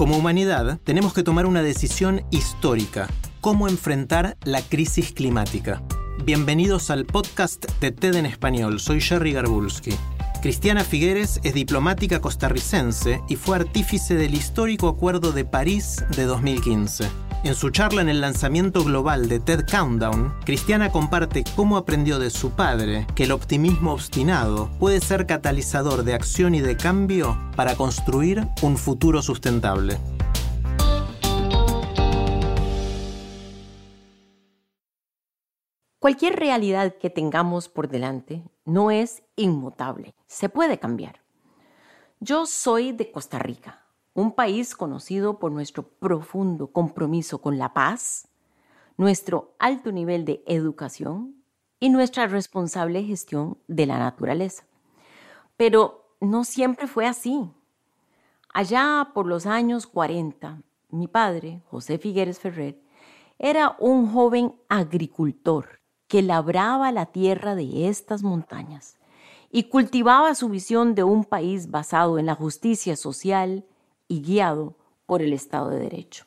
Como humanidad, tenemos que tomar una decisión histórica. ¿Cómo enfrentar la crisis climática? Bienvenidos al podcast de TED en español. Soy Jerry Garbulski. Cristiana Figueres es diplomática costarricense y fue artífice del histórico Acuerdo de París de 2015. En su charla en el lanzamiento global de TED Countdown, Cristiana comparte cómo aprendió de su padre que el optimismo obstinado puede ser catalizador de acción y de cambio para construir un futuro sustentable. Cualquier realidad que tengamos por delante no es inmutable, se puede cambiar. Yo soy de Costa Rica, un país conocido por nuestro profundo compromiso con la paz, nuestro alto nivel de educación y nuestra responsable gestión de la naturaleza. Pero no siempre fue así. Allá por los años 40, mi padre, José Figueres Ferrer, era un joven agricultor que labraba la tierra de estas montañas y cultivaba su visión de un país basado en la justicia social y guiado por el Estado de Derecho.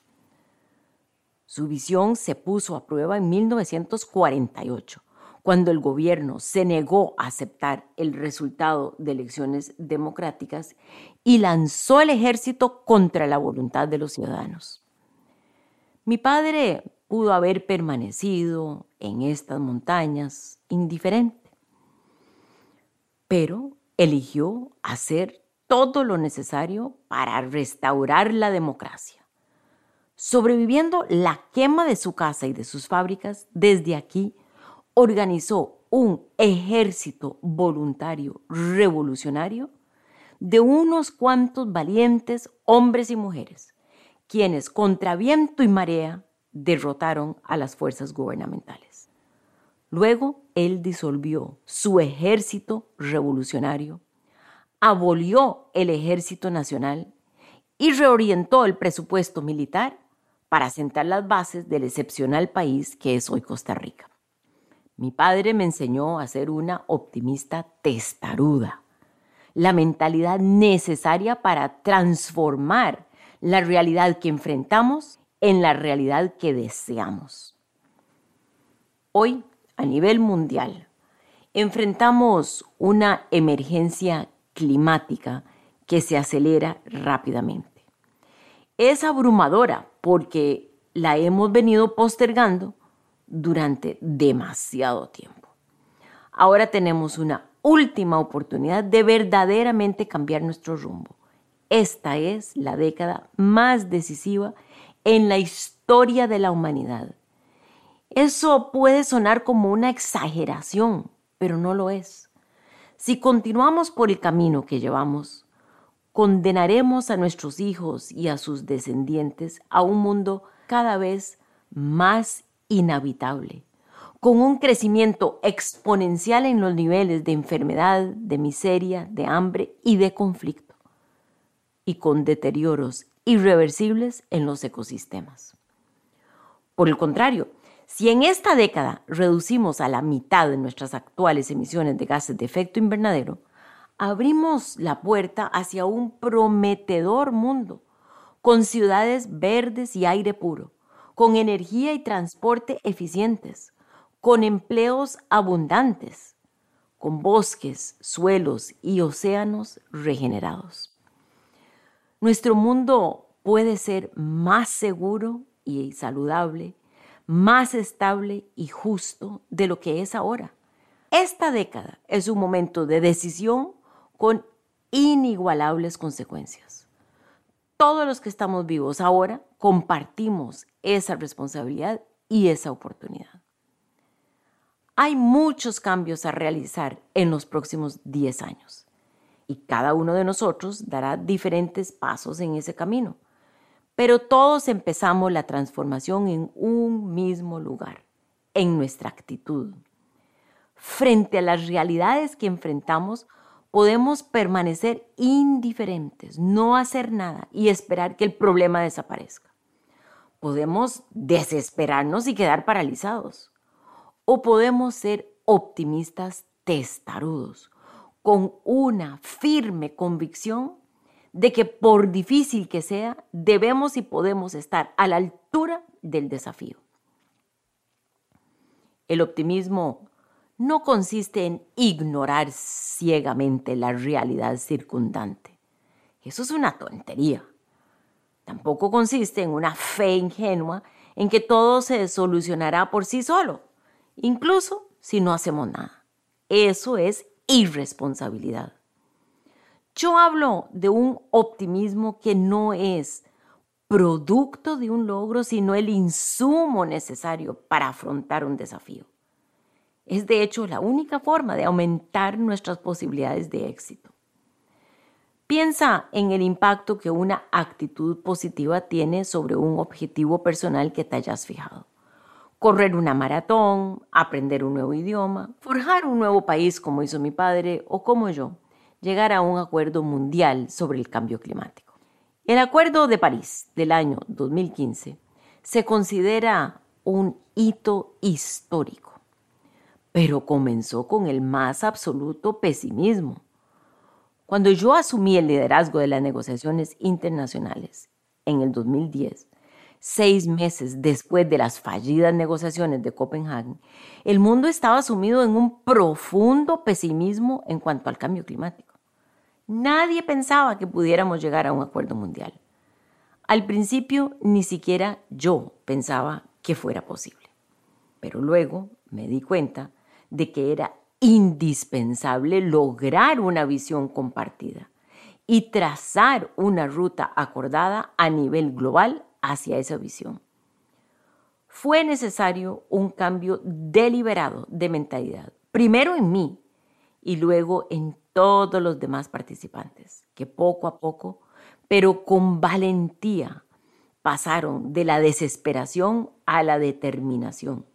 Su visión se puso a prueba en 1948, cuando el gobierno se negó a aceptar el resultado de elecciones democráticas y lanzó el ejército contra la voluntad de los ciudadanos. Mi padre pudo haber permanecido en estas montañas indiferente, pero eligió hacer todo lo necesario para restaurar la democracia. Sobreviviendo la quema de su casa y de sus fábricas, desde aquí organizó un ejército voluntario revolucionario de unos cuantos valientes hombres y mujeres, quienes contra viento y marea derrotaron a las fuerzas gubernamentales. Luego, él disolvió su ejército revolucionario, abolió el ejército nacional y reorientó el presupuesto militar para sentar las bases del excepcional país que es hoy Costa Rica. Mi padre me enseñó a ser una optimista testaruda, la mentalidad necesaria para transformar la realidad que enfrentamos en la realidad que deseamos. Hoy, a nivel mundial, enfrentamos una emergencia climática que se acelera rápidamente. Es abrumadora porque la hemos venido postergando durante demasiado tiempo. Ahora tenemos una última oportunidad de verdaderamente cambiar nuestro rumbo. Esta es la década más decisiva en la historia de la humanidad. Eso puede sonar como una exageración, pero no lo es. Si continuamos por el camino que llevamos, condenaremos a nuestros hijos y a sus descendientes a un mundo cada vez más inhabitable, con un crecimiento exponencial en los niveles de enfermedad, de miseria, de hambre y de conflicto, y con deterioros irreversibles en los ecosistemas. Por el contrario, si en esta década reducimos a la mitad de nuestras actuales emisiones de gases de efecto invernadero, abrimos la puerta hacia un prometedor mundo, con ciudades verdes y aire puro, con energía y transporte eficientes, con empleos abundantes, con bosques, suelos y océanos regenerados. Nuestro mundo puede ser más seguro y saludable, más estable y justo de lo que es ahora. Esta década es un momento de decisión con inigualables consecuencias. Todos los que estamos vivos ahora compartimos esa responsabilidad y esa oportunidad. Hay muchos cambios a realizar en los próximos 10 años y cada uno de nosotros dará diferentes pasos en ese camino. Pero todos empezamos la transformación en un mismo lugar, en nuestra actitud. Frente a las realidades que enfrentamos, podemos permanecer indiferentes, no hacer nada y esperar que el problema desaparezca. Podemos desesperarnos y quedar paralizados. O podemos ser optimistas testarudos, con una firme convicción de que por difícil que sea, debemos y podemos estar a la altura del desafío. El optimismo no consiste en ignorar ciegamente la realidad circundante. Eso es una tontería. Tampoco consiste en una fe ingenua en que todo se solucionará por sí solo, incluso si no hacemos nada. Eso es irresponsabilidad. Yo hablo de un optimismo que no es producto de un logro, sino el insumo necesario para afrontar un desafío. Es de hecho la única forma de aumentar nuestras posibilidades de éxito. Piensa en el impacto que una actitud positiva tiene sobre un objetivo personal que te hayas fijado. Correr una maratón, aprender un nuevo idioma, forjar un nuevo país como hizo mi padre o como yo, llegar a un acuerdo mundial sobre el cambio climático. El Acuerdo de París del año 2015 se considera un hito histórico, pero comenzó con el más absoluto pesimismo. Cuando yo asumí el liderazgo de las negociaciones internacionales en el 2010, seis meses después de las fallidas negociaciones de Copenhague, el mundo estaba sumido en un profundo pesimismo en cuanto al cambio climático. Nadie pensaba que pudiéramos llegar a un acuerdo mundial. Al principio ni siquiera yo pensaba que fuera posible. Pero luego me di cuenta de que era indispensable lograr una visión compartida y trazar una ruta acordada a nivel global hacia esa visión. Fue necesario un cambio deliberado de mentalidad, primero en mí y luego en todos los demás participantes, que poco a poco, pero con valentía, pasaron de la desesperación a la determinación,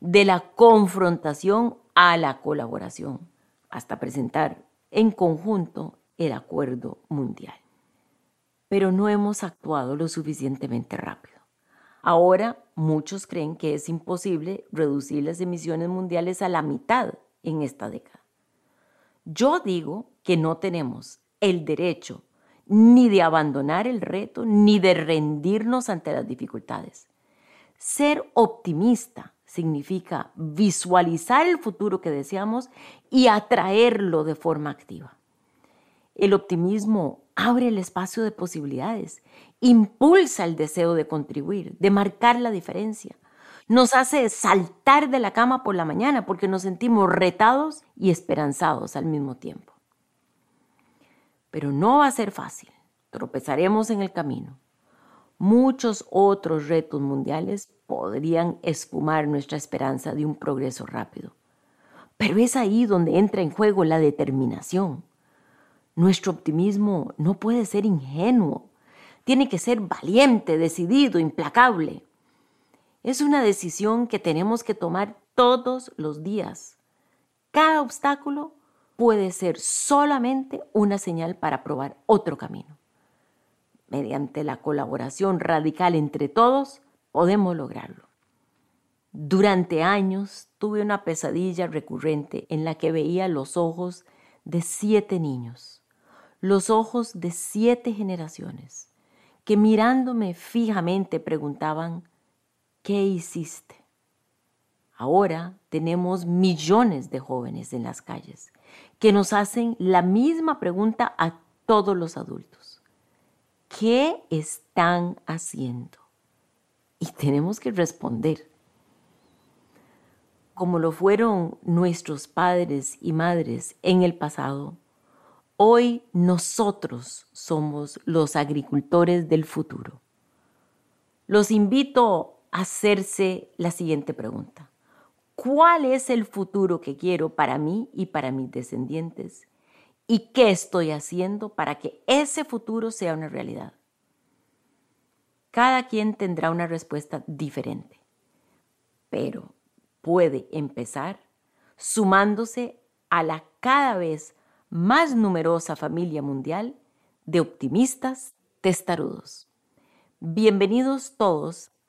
de la confrontación a la colaboración, hasta presentar en conjunto el acuerdo mundial. Pero no hemos actuado lo suficientemente rápido. Ahora muchos creen que es imposible reducir las emisiones mundiales a la mitad en esta década. Yo digo que no tenemos el derecho ni de abandonar el reto, ni de rendirnos ante las dificultades. Ser optimista significa visualizar el futuro que deseamos y atraerlo de forma activa. El optimismo abre el espacio de posibilidades, impulsa el deseo de contribuir, de marcar la diferencia. Nos hace saltar de la cama por la mañana porque nos sentimos retados y esperanzados al mismo tiempo. Pero no va a ser fácil. Tropezaremos en el camino. Muchos otros retos mundiales podrían esfumar nuestra esperanza de un progreso rápido. Pero es ahí donde entra en juego la determinación. Nuestro optimismo no puede ser ingenuo, tiene que ser valiente, decidido, implacable. Es una decisión que tenemos que tomar todos los días. Cada obstáculo puede ser solamente una señal para probar otro camino. Mediante la colaboración radical entre todos, podemos lograrlo. Durante años tuve una pesadilla recurrente en la que veía los ojos de siete niños, los ojos de siete generaciones, que mirándome fijamente preguntaban, ¿qué hiciste? Ahora tenemos millones de jóvenes en las calles que nos hacen la misma pregunta a todos los adultos. ¿Qué están haciendo? y tenemos que responder. Como lo fueron nuestros padres y madres en el pasado, hoy nosotros somos los agricultores del futuro. Los invito hacerse la siguiente pregunta. cuál es el futuro que quiero para mí y para mis descendientes y qué estoy haciendo para que ese futuro sea una realidad. Cada quien tendrá una respuesta diferente, pero puede empezar sumándose a la cada vez más numerosa familia mundial de optimistas testarudos. Bienvenidos todos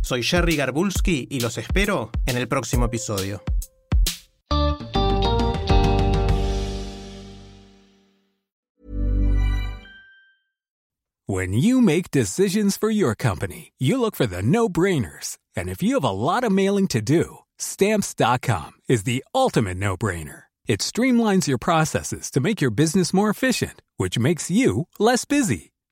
Soy Jerry Garbulski y los espero en el próximo episodio. When you make decisions for your company, you look for the no-brainers. And if you have a lot of mailing to do, stamps.com is the ultimate no-brainer. It streamlines your processes to make your business more efficient, which makes you less busy.